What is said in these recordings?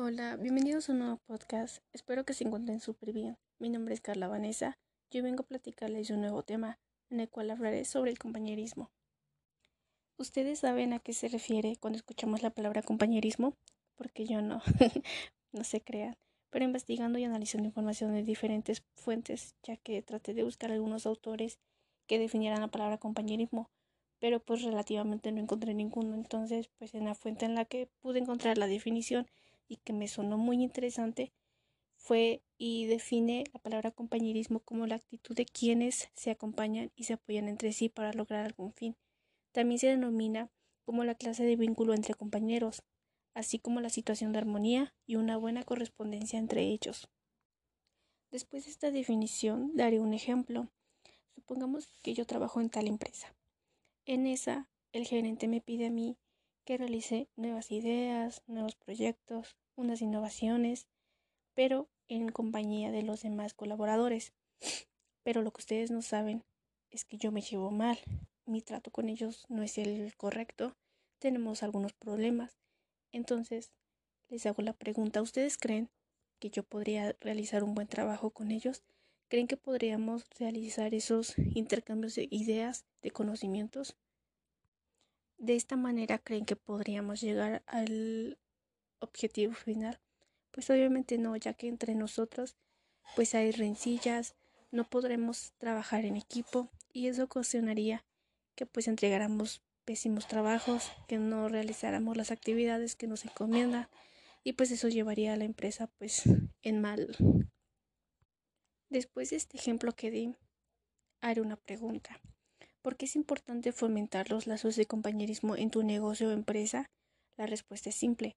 Hola, bienvenidos a un nuevo podcast. Espero que se encuentren súper bien. Mi nombre es Carla Vanessa. Yo vengo a platicarles de un nuevo tema en el cual hablaré sobre el compañerismo. ¿Ustedes saben a qué se refiere cuando escuchamos la palabra compañerismo? Porque yo no, no se crean. Pero investigando y analizando información de diferentes fuentes, ya que traté de buscar algunos autores que definieran la palabra compañerismo, pero pues relativamente no encontré ninguno. Entonces, pues en la fuente en la que pude encontrar la definición, y que me sonó muy interesante fue y define la palabra compañerismo como la actitud de quienes se acompañan y se apoyan entre sí para lograr algún fin. También se denomina como la clase de vínculo entre compañeros, así como la situación de armonía y una buena correspondencia entre ellos. Después de esta definición daré un ejemplo. Supongamos que yo trabajo en tal empresa. En esa, el gerente me pide a mí que realice nuevas ideas, nuevos proyectos, unas innovaciones, pero en compañía de los demás colaboradores. Pero lo que ustedes no saben es que yo me llevo mal, mi trato con ellos no es el correcto, tenemos algunos problemas. Entonces, les hago la pregunta, ¿ustedes creen que yo podría realizar un buen trabajo con ellos? ¿Creen que podríamos realizar esos intercambios de ideas, de conocimientos? De esta manera creen que podríamos llegar al objetivo final. Pues obviamente no, ya que entre nosotros pues hay rencillas, no podremos trabajar en equipo y eso ocasionaría que pues entregáramos pésimos trabajos, que no realizáramos las actividades que nos encomiendan y pues eso llevaría a la empresa pues en mal. Después de este ejemplo que di, haré una pregunta. ¿Por qué es importante fomentar los lazos de compañerismo en tu negocio o empresa? La respuesta es simple,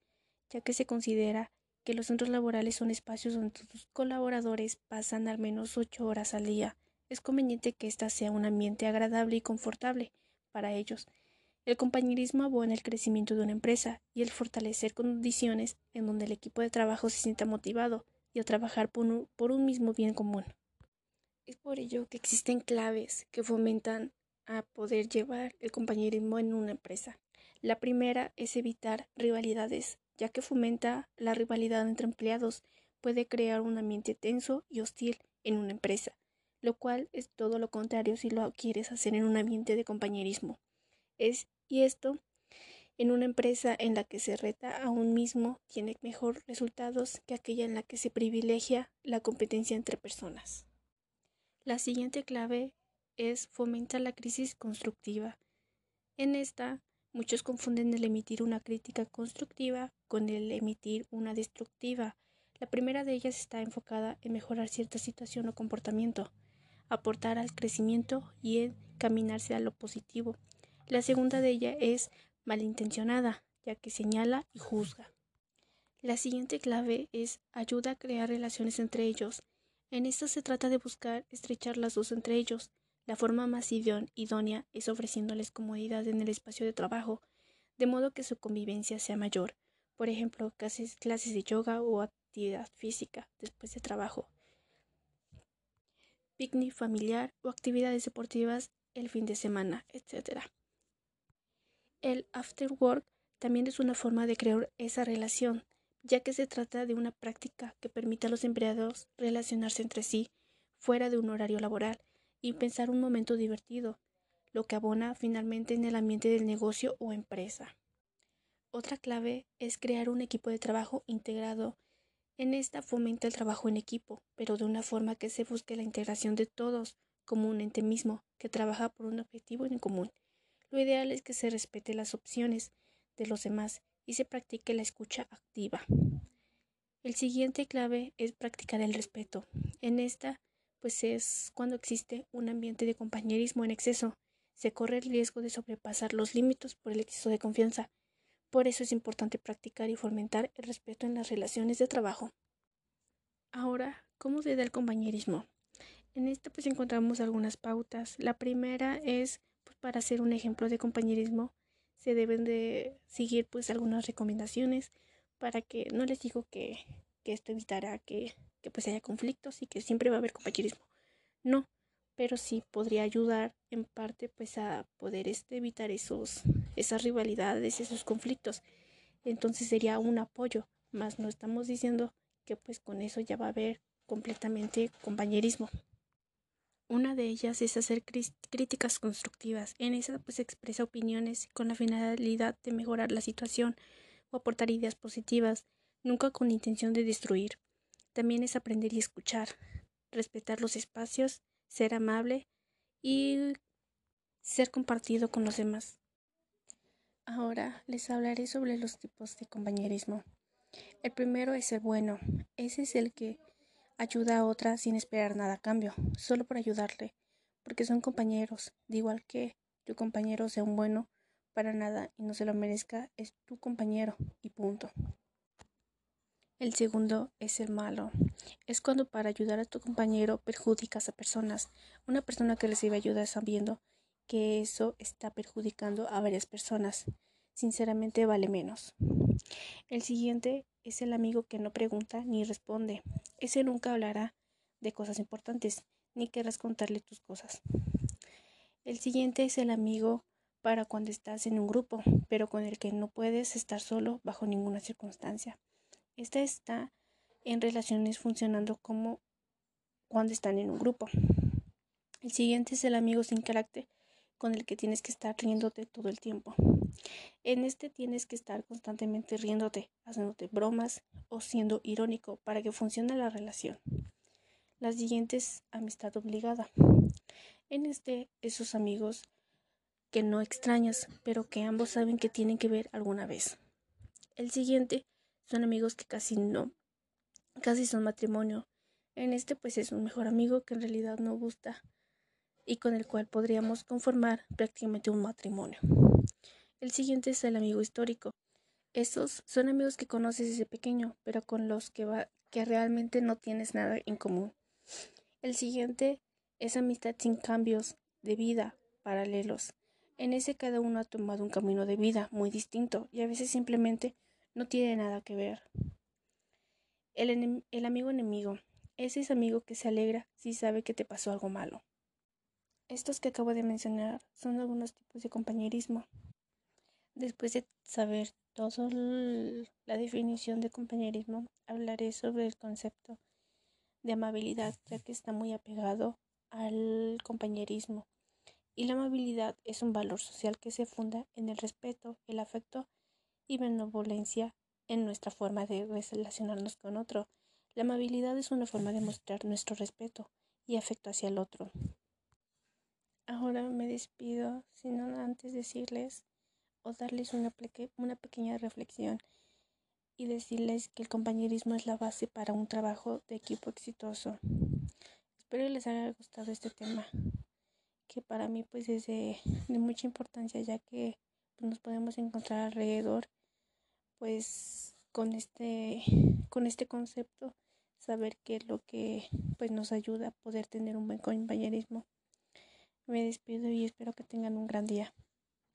ya que se considera que los centros laborales son espacios donde tus colaboradores pasan al menos ocho horas al día. Es conveniente que ésta sea un ambiente agradable y confortable para ellos. El compañerismo abona el crecimiento de una empresa y el fortalecer condiciones en donde el equipo de trabajo se sienta motivado y a trabajar por un, por un mismo bien común. Es por ello que existen claves que fomentan a poder llevar el compañerismo en una empresa. La primera es evitar rivalidades, ya que fomenta la rivalidad entre empleados, puede crear un ambiente tenso y hostil en una empresa, lo cual es todo lo contrario si lo quieres hacer en un ambiente de compañerismo. Es y esto en una empresa en la que se reta a un mismo tiene mejor resultados que aquella en la que se privilegia la competencia entre personas. La siguiente clave es fomentar la crisis constructiva. En esta, muchos confunden el emitir una crítica constructiva con el emitir una destructiva. La primera de ellas está enfocada en mejorar cierta situación o comportamiento, aportar al crecimiento y encaminarse a lo positivo. La segunda de ella es malintencionada, ya que señala y juzga. La siguiente clave es ayuda a crear relaciones entre ellos. En esta se trata de buscar estrechar lazos entre ellos, la forma más idónea es ofreciéndoles comodidad en el espacio de trabajo, de modo que su convivencia sea mayor. Por ejemplo, clases, clases de yoga o actividad física después de trabajo, picnic familiar o actividades deportivas el fin de semana, etc. El after work también es una forma de crear esa relación, ya que se trata de una práctica que permite a los empleados relacionarse entre sí fuera de un horario laboral y pensar un momento divertido, lo que abona finalmente en el ambiente del negocio o empresa. Otra clave es crear un equipo de trabajo integrado. En esta fomenta el trabajo en equipo, pero de una forma que se busque la integración de todos como un ente mismo que trabaja por un objetivo en común. Lo ideal es que se respete las opciones de los demás y se practique la escucha activa. El siguiente clave es practicar el respeto. En esta pues es cuando existe un ambiente de compañerismo en exceso. Se corre el riesgo de sobrepasar los límites por el exceso de confianza. Por eso es importante practicar y fomentar el respeto en las relaciones de trabajo. Ahora, ¿cómo se da el compañerismo? En esta pues encontramos algunas pautas. La primera es pues, para hacer un ejemplo de compañerismo se deben de seguir pues algunas recomendaciones para que no les digo que, que esto evitará que que pues haya conflictos y que siempre va a haber compañerismo. No, pero sí podría ayudar en parte pues a poder este, evitar esos, esas rivalidades, esos conflictos. Entonces sería un apoyo más no estamos diciendo que pues con eso ya va a haber completamente compañerismo. Una de ellas es hacer críticas constructivas. En esa pues expresa opiniones con la finalidad de mejorar la situación o aportar ideas positivas, nunca con intención de destruir. También es aprender y escuchar, respetar los espacios, ser amable y ser compartido con los demás. Ahora les hablaré sobre los tipos de compañerismo. El primero es el bueno. Ese es el que ayuda a otra sin esperar nada a cambio, solo por ayudarle, porque son compañeros, de igual que tu compañero sea un bueno para nada y no se lo merezca, es tu compañero y punto. El segundo es el malo. Es cuando para ayudar a tu compañero perjudicas a personas. Una persona que recibe ayuda sabiendo que eso está perjudicando a varias personas. Sinceramente vale menos. El siguiente es el amigo que no pregunta ni responde. Ese nunca hablará de cosas importantes, ni querrás contarle tus cosas. El siguiente es el amigo para cuando estás en un grupo, pero con el que no puedes estar solo bajo ninguna circunstancia. Esta está en relaciones funcionando como cuando están en un grupo. El siguiente es el amigo sin carácter con el que tienes que estar riéndote todo el tiempo. En este tienes que estar constantemente riéndote, haciéndote bromas o siendo irónico para que funcione la relación. La siguiente es amistad obligada. En este, esos amigos que no extrañas, pero que ambos saben que tienen que ver alguna vez. El siguiente son amigos que casi no, casi son matrimonio. En este, pues es un mejor amigo que en realidad no gusta y con el cual podríamos conformar prácticamente un matrimonio. El siguiente es el amigo histórico. Estos son amigos que conoces desde pequeño, pero con los que, va, que realmente no tienes nada en común. El siguiente es amistad sin cambios de vida paralelos. En ese cada uno ha tomado un camino de vida muy distinto y a veces simplemente no tiene nada que ver. El, el amigo enemigo. Ese es amigo que se alegra si sabe que te pasó algo malo. Estos que acabo de mencionar son algunos tipos de compañerismo. Después de saber toda la definición de compañerismo, hablaré sobre el concepto de amabilidad, ya que está muy apegado al compañerismo. Y la amabilidad es un valor social que se funda en el respeto, el afecto y benevolencia en nuestra forma de relacionarnos con otro. La amabilidad es una forma de mostrar nuestro respeto y afecto hacia el otro. Ahora me despido, sino antes decirles o darles una, pequeña reflexión y decirles que el compañerismo es la base para un trabajo de equipo exitoso. Espero les haya gustado este tema, que para mí pues es de, mucha importancia ya que nos podemos encontrar alrededor pues con este con este concepto saber qué es lo que pues nos ayuda a poder tener un buen compañerismo. Me despido y espero que tengan un gran día.